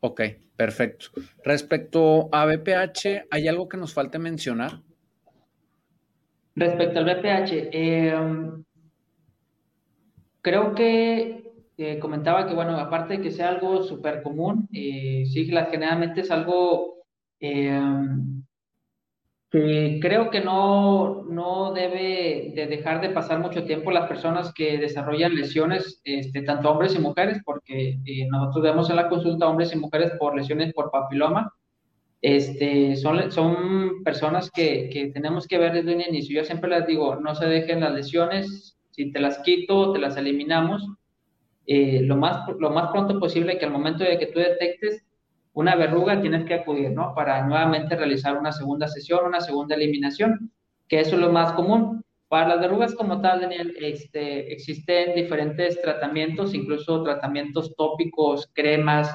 Ok, perfecto. Respecto a BPH, ¿hay algo que nos falte mencionar? Respecto al BPH, em, creo que comentaba que, bueno, aparte de que sea algo súper común, eh, sí, generalmente es algo eh, que creo que no, no debe de dejar de pasar mucho tiempo las personas que desarrollan lesiones, este, tanto hombres y mujeres, porque eh, nosotros vemos en la consulta hombres y mujeres por lesiones por papiloma, este, son, son personas que, que tenemos que ver desde un inicio. Yo siempre les digo, no se dejen las lesiones, si te las quito, te las eliminamos, eh, lo, más, lo más pronto posible que al momento de que tú detectes una verruga tienes que acudir, ¿no? Para nuevamente realizar una segunda sesión, una segunda eliminación, que eso es lo más común. Para las verrugas como tal, Daniel, este, existen diferentes tratamientos, incluso tratamientos tópicos, cremas,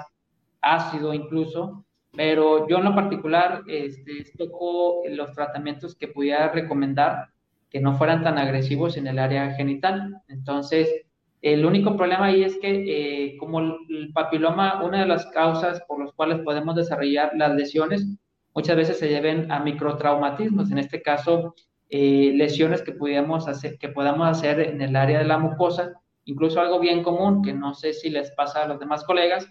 ácido incluso, pero yo en lo particular este, toco los tratamientos que pudiera recomendar que no fueran tan agresivos en el área genital. Entonces, el único problema ahí es que eh, como el papiloma, una de las causas por las cuales podemos desarrollar las lesiones, muchas veces se lleven a microtraumatismos, en este caso eh, lesiones que, pudiéramos hacer, que podamos hacer en el área de la mucosa, incluso algo bien común, que no sé si les pasa a los demás colegas,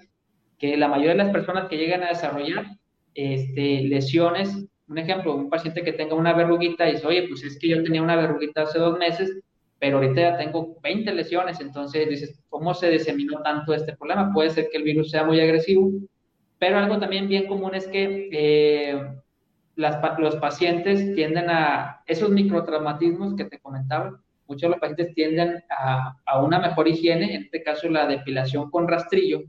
que la mayoría de las personas que llegan a desarrollar este, lesiones, un ejemplo, un paciente que tenga una verruguita y dice, oye, pues es que yo tenía una verruguita hace dos meses, pero ahorita ya tengo 20 lesiones, entonces dices, ¿cómo se diseminó tanto este problema? Puede ser que el virus sea muy agresivo, pero algo también bien común es que eh, los pacientes tienden a, esos microtraumatismos que te comentaba, muchos de los pacientes tienden a, a, una mejor higiene, en este caso la depilación con rastrillo,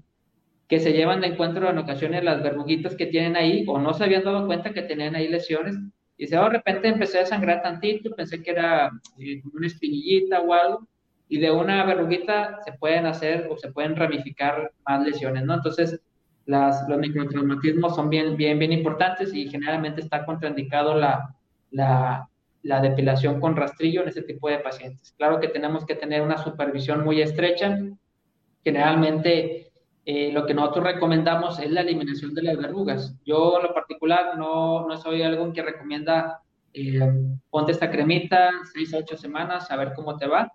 que se llevan de encuentro en ocasiones las verruguitas que tienen ahí o no se habían dado cuenta que tenían ahí lesiones y de repente empecé a sangrar tantito, pensé que era eh, una espinillita o algo, y de una verruguita se pueden hacer o se pueden ramificar más lesiones, ¿no? Entonces, las, los microtraumatismos son bien, bien, bien importantes y generalmente está contraindicado la, la, la depilación con rastrillo en ese tipo de pacientes. Claro que tenemos que tener una supervisión muy estrecha. Generalmente eh, lo que nosotros recomendamos es la eliminación de las verrugas. Yo en lo particular no, no soy alguien que recomienda eh, ponte esta cremita seis a ocho semanas a ver cómo te va.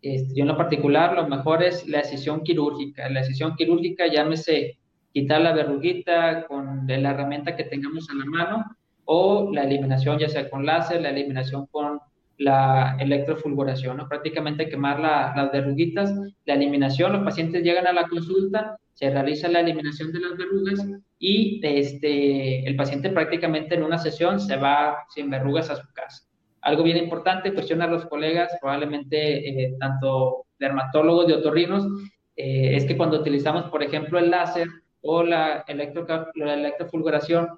Este, yo en lo particular lo mejor es la decisión quirúrgica. La decisión quirúrgica llámese quitar la verruguita con la herramienta que tengamos a la mano o la eliminación ya sea con láser, la eliminación con la electrofulguración, ¿no? prácticamente quemar las verruguitas, la eliminación, los pacientes llegan a la consulta, se realiza la eliminación de las verrugas y este, el paciente prácticamente en una sesión se va sin verrugas a su casa. Algo bien importante, cuestiona a los colegas, probablemente eh, tanto dermatólogos y otorrinos, eh, es que cuando utilizamos, por ejemplo, el láser o la, electro, la electrofulguración,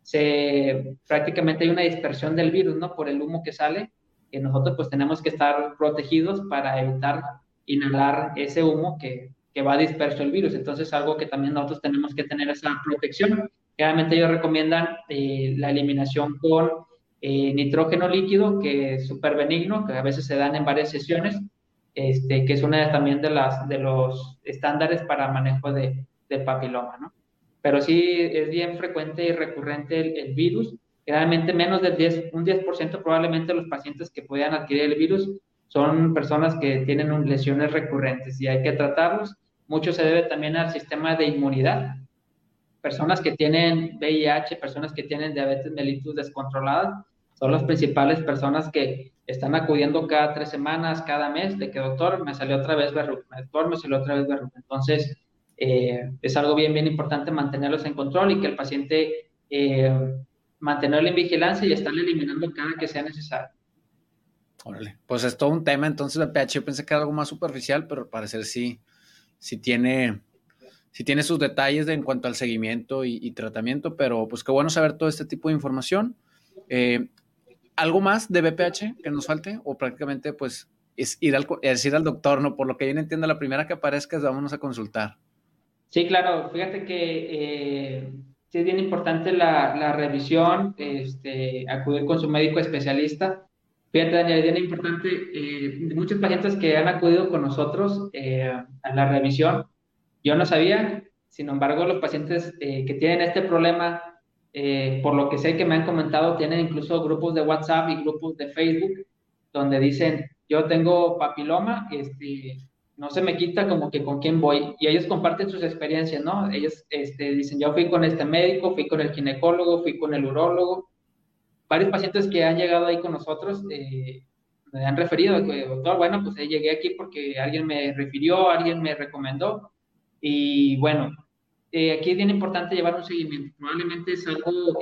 se, prácticamente hay una dispersión del virus, ¿no? Por el humo que sale, nosotros pues tenemos que estar protegidos para evitar inhalar ese humo que, que va disperso el virus. Entonces, algo que también nosotros tenemos que tener esa protección. Realmente ellos recomiendan eh, la eliminación con eh, nitrógeno líquido, que es súper benigno, que a veces se dan en varias sesiones, este, que es una también de, las, de los estándares para manejo de, del papiloma, ¿no? Pero sí es bien frecuente y recurrente el, el virus Generalmente menos del 10, un 10% probablemente los pacientes que puedan adquirir el virus son personas que tienen lesiones recurrentes y hay que tratarlos. Mucho se debe también al sistema de inmunidad. Personas que tienen VIH, personas que tienen diabetes mellitus descontrolada, son las principales personas que están acudiendo cada tres semanas, cada mes, de que doctor, me salió otra vez verruga, doctor, me salió otra vez verruga. Entonces, eh, es algo bien, bien importante mantenerlos en control y que el paciente eh, mantenerlo en vigilancia y estarle eliminando cada que sea necesario. Órale, pues es todo un tema entonces el pH. Yo pensé que era algo más superficial, pero al parecer sí, sí tiene, sí tiene sus detalles en cuanto al seguimiento y, tratamiento, pero pues qué bueno saber todo este tipo de información. Eh, ¿Algo más de BPH que nos falte? O prácticamente pues es ir al, ir al doctor, ¿no? Por lo que yo entiendo, la primera que aparezca es vámonos a consultar. Sí, claro. Fíjate que eh, sí es bien importante la, la, revisión, este, acudir con su médico especialista. Fíjate, Daniel, es bien importante, eh, muchos pacientes que han acudido con nosotros eh, a la revisión, yo no sabía, sin embargo, los pacientes eh, que tienen este problema, por lo que sé que me han comentado, tienen incluso grupos de WhatsApp y grupos de Facebook donde dicen, yo tengo papiloma, este, no se me quita como que con quién voy. Y ellos comparten sus experiencias, ¿no? Ellos este, dicen, yo fui con este médico, fui con el ginecólogo, fui con el urólogo. Varios pacientes que han llegado ahí con nosotros eh, me han referido, doctor, bueno, pues llegué aquí porque alguien me refirió, alguien me recomendó. Y bueno, eh, aquí es bien importante llevar un seguimiento. Probablemente es algo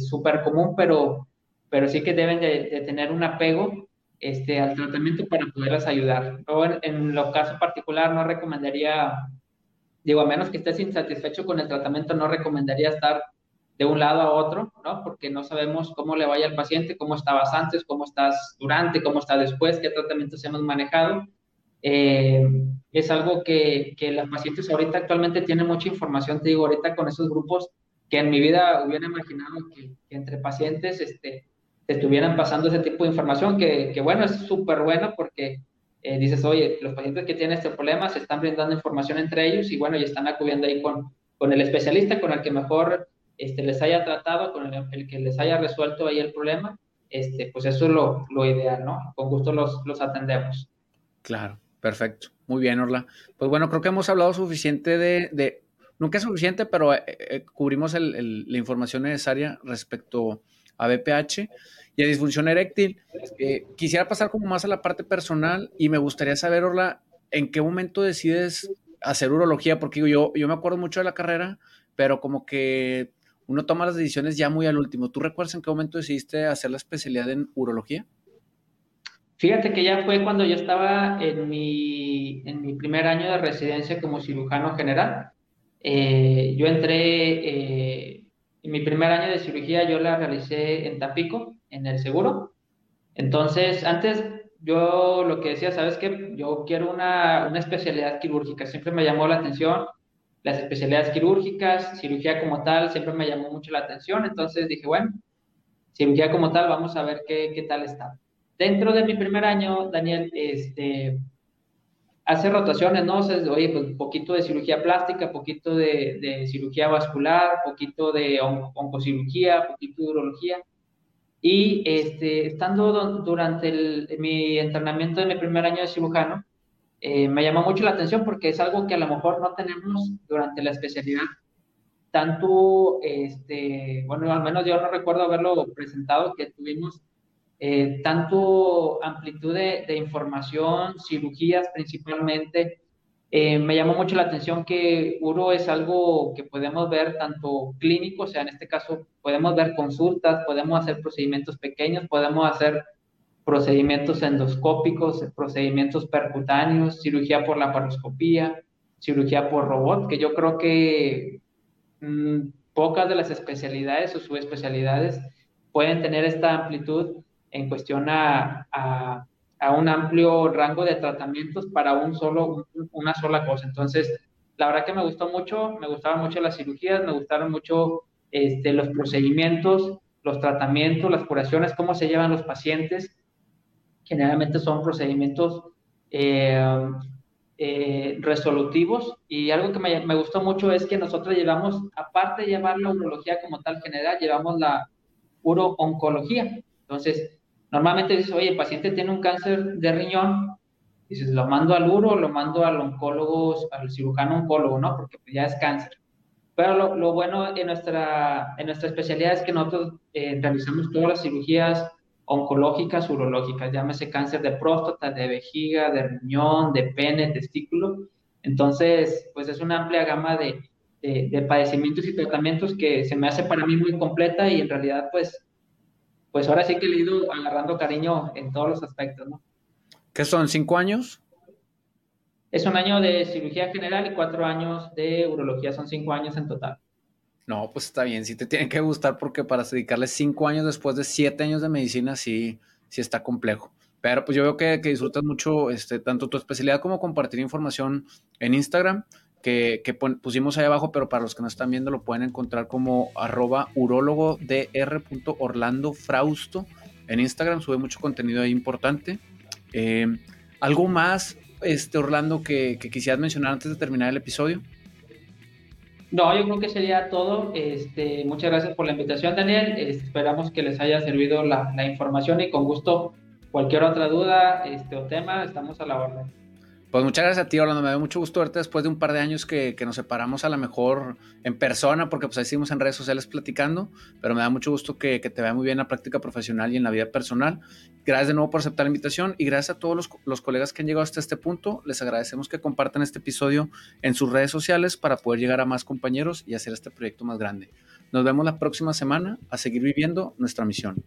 súper este, común, pero, pero sí que deben de tener un apego este, al tratamiento para poderlas ayudar. O en, en lo caso particular no recomendaría, digo, a menos que estés insatisfecho con el tratamiento, no recomendaría estar de un lado a otro, ¿no? Porque no sabemos cómo le vaya al paciente, cómo estabas antes, cómo estás durante, cómo está después, qué tratamientos hemos manejado. Eh, es algo que, que las pacientes ahorita actualmente tienen mucha información, te digo, ahorita con esos grupos que en mi vida hubiera imaginado que, entre pacientes, este, estuvieran pasando ese tipo de información, que, que bueno, es súper bueno porque eh, dices, oye, los pacientes que tienen este problema se están brindando información entre ellos y bueno, y están acudiendo ahí con, con el especialista, con el que mejor este, les haya tratado, con el, que les haya resuelto ahí el problema, este, pues eso es lo, lo ideal, ¿no? Con gusto los, los atendemos. Claro, perfecto. Muy bien, Orla. Pues bueno, creo que hemos hablado suficiente de, de nunca es suficiente, pero eh, eh, cubrimos el, el, la información necesaria respecto a BPH y a disfunción eréctil. Eh, quisiera pasar como más a la parte personal y me gustaría saber, Orla, ¿en qué momento decides hacer urología? Porque yo, yo me acuerdo mucho de la carrera, pero como que uno toma las decisiones ya muy al último. ¿Tú recuerdas en qué momento decidiste hacer la especialidad en urología? Fíjate que ya fue cuando yo estaba en mi, en mi primer año de residencia como cirujano general. Eh, yo entré eh, mi primer año de cirugía yo la realicé en Tapico, en el seguro. Entonces, antes yo lo que decía, ¿sabes qué? Yo quiero una, una especialidad quirúrgica. Siempre me llamó la atención las especialidades quirúrgicas, cirugía como tal, siempre me llamó mucho la atención. Entonces dije, bueno, cirugía como tal, vamos a ver qué, qué tal está. Dentro de mi primer año, Daniel, este, hace rotaciones, ¿no? O sea, oye, pues poquito de cirugía plástica, poquito de, de cirugía vascular, poquito de on oncocirugía, poquito de urología. Y este, estando durante el, mi entrenamiento de mi primer año de cirujano, eh, me llamó mucho la atención porque es algo que a lo mejor no tenemos durante la especialidad. Tanto, este, bueno, al menos yo no recuerdo haberlo presentado, que tuvimos eh, tanto amplitud de, información, cirugías principalmente. Eh, me llamó mucho la atención que uro es algo que podemos ver tanto clínico, o sea, en este caso podemos ver consultas, podemos hacer procedimientos pequeños, podemos hacer procedimientos endoscópicos, procedimientos percutáneos, cirugía por la paroscopía, cirugía por robot, que yo creo que mmm, pocas de las especialidades o subespecialidades pueden tener esta amplitud en cuestión a, a, un amplio rango de tratamientos para un solo, una sola cosa. Entonces, la verdad que me gustó mucho, me gustaban mucho las cirugías, me gustaron mucho este, los procedimientos, los tratamientos, las curaciones, cómo se llevan los pacientes. Generalmente son procedimientos eh, eh, resolutivos y algo que me, me, gustó mucho es que nosotros llevamos, aparte de llevar la urología como tal general, llevamos la uro-oncología. Entonces, Normalmente dices, oye, el paciente tiene un cáncer de riñón, dices, lo mando al uro, lo mando al oncólogo, al cirujano oncólogo, ¿no? Porque ya es cáncer. Pero lo, bueno en nuestra, en nuestra especialidad es que nosotros eh, realizamos todas las cirugías oncológicas, urológicas, llámese cáncer de próstata, de vejiga, de riñón, de pene, testículo. Entonces, pues es una amplia gama de, de, padecimientos y tratamientos que se me hace para mí muy completa y en realidad, pues, pues ahora sí que le he ido agarrando cariño en todos los aspectos, ¿no? ¿Qué son, cinco años? Es un año de cirugía general y cuatro años de urología, son cinco años en total. No, pues está bien, sí te tiene que gustar porque para dedicarle cinco años después de siete años de medicina sí, sí está complejo. Pero pues yo veo que, disfrutas mucho este, tanto tu especialidad como compartir información en Instagram, que, pusimos ahí abajo, pero para los que no están viendo lo pueden encontrar como arroba urólogo frausto. En Instagram sube mucho contenido ahí importante. Eh, ¿Algo más, este, Orlando, que, que quisieras mencionar antes de terminar el episodio? No, yo creo que sería todo. Este, muchas gracias por la invitación, Daniel. esperamos que les haya servido la, la, información y con gusto cualquier otra duda este, o tema, estamos a la orden. Pues muchas gracias a ti, Orlando. Me da mucho gusto verte después de un par de años que, nos separamos a lo mejor en persona, porque pues ahí seguimos en redes sociales platicando, pero me da mucho gusto que, te vea muy bien en la práctica profesional y en la vida personal. Gracias de nuevo por aceptar la invitación y gracias a todos los, los colegas que han llegado hasta este punto. Les agradecemos que compartan este episodio en sus redes sociales para poder llegar a más compañeros y hacer este proyecto más grande. Nos vemos la próxima semana a seguir viviendo nuestra misión.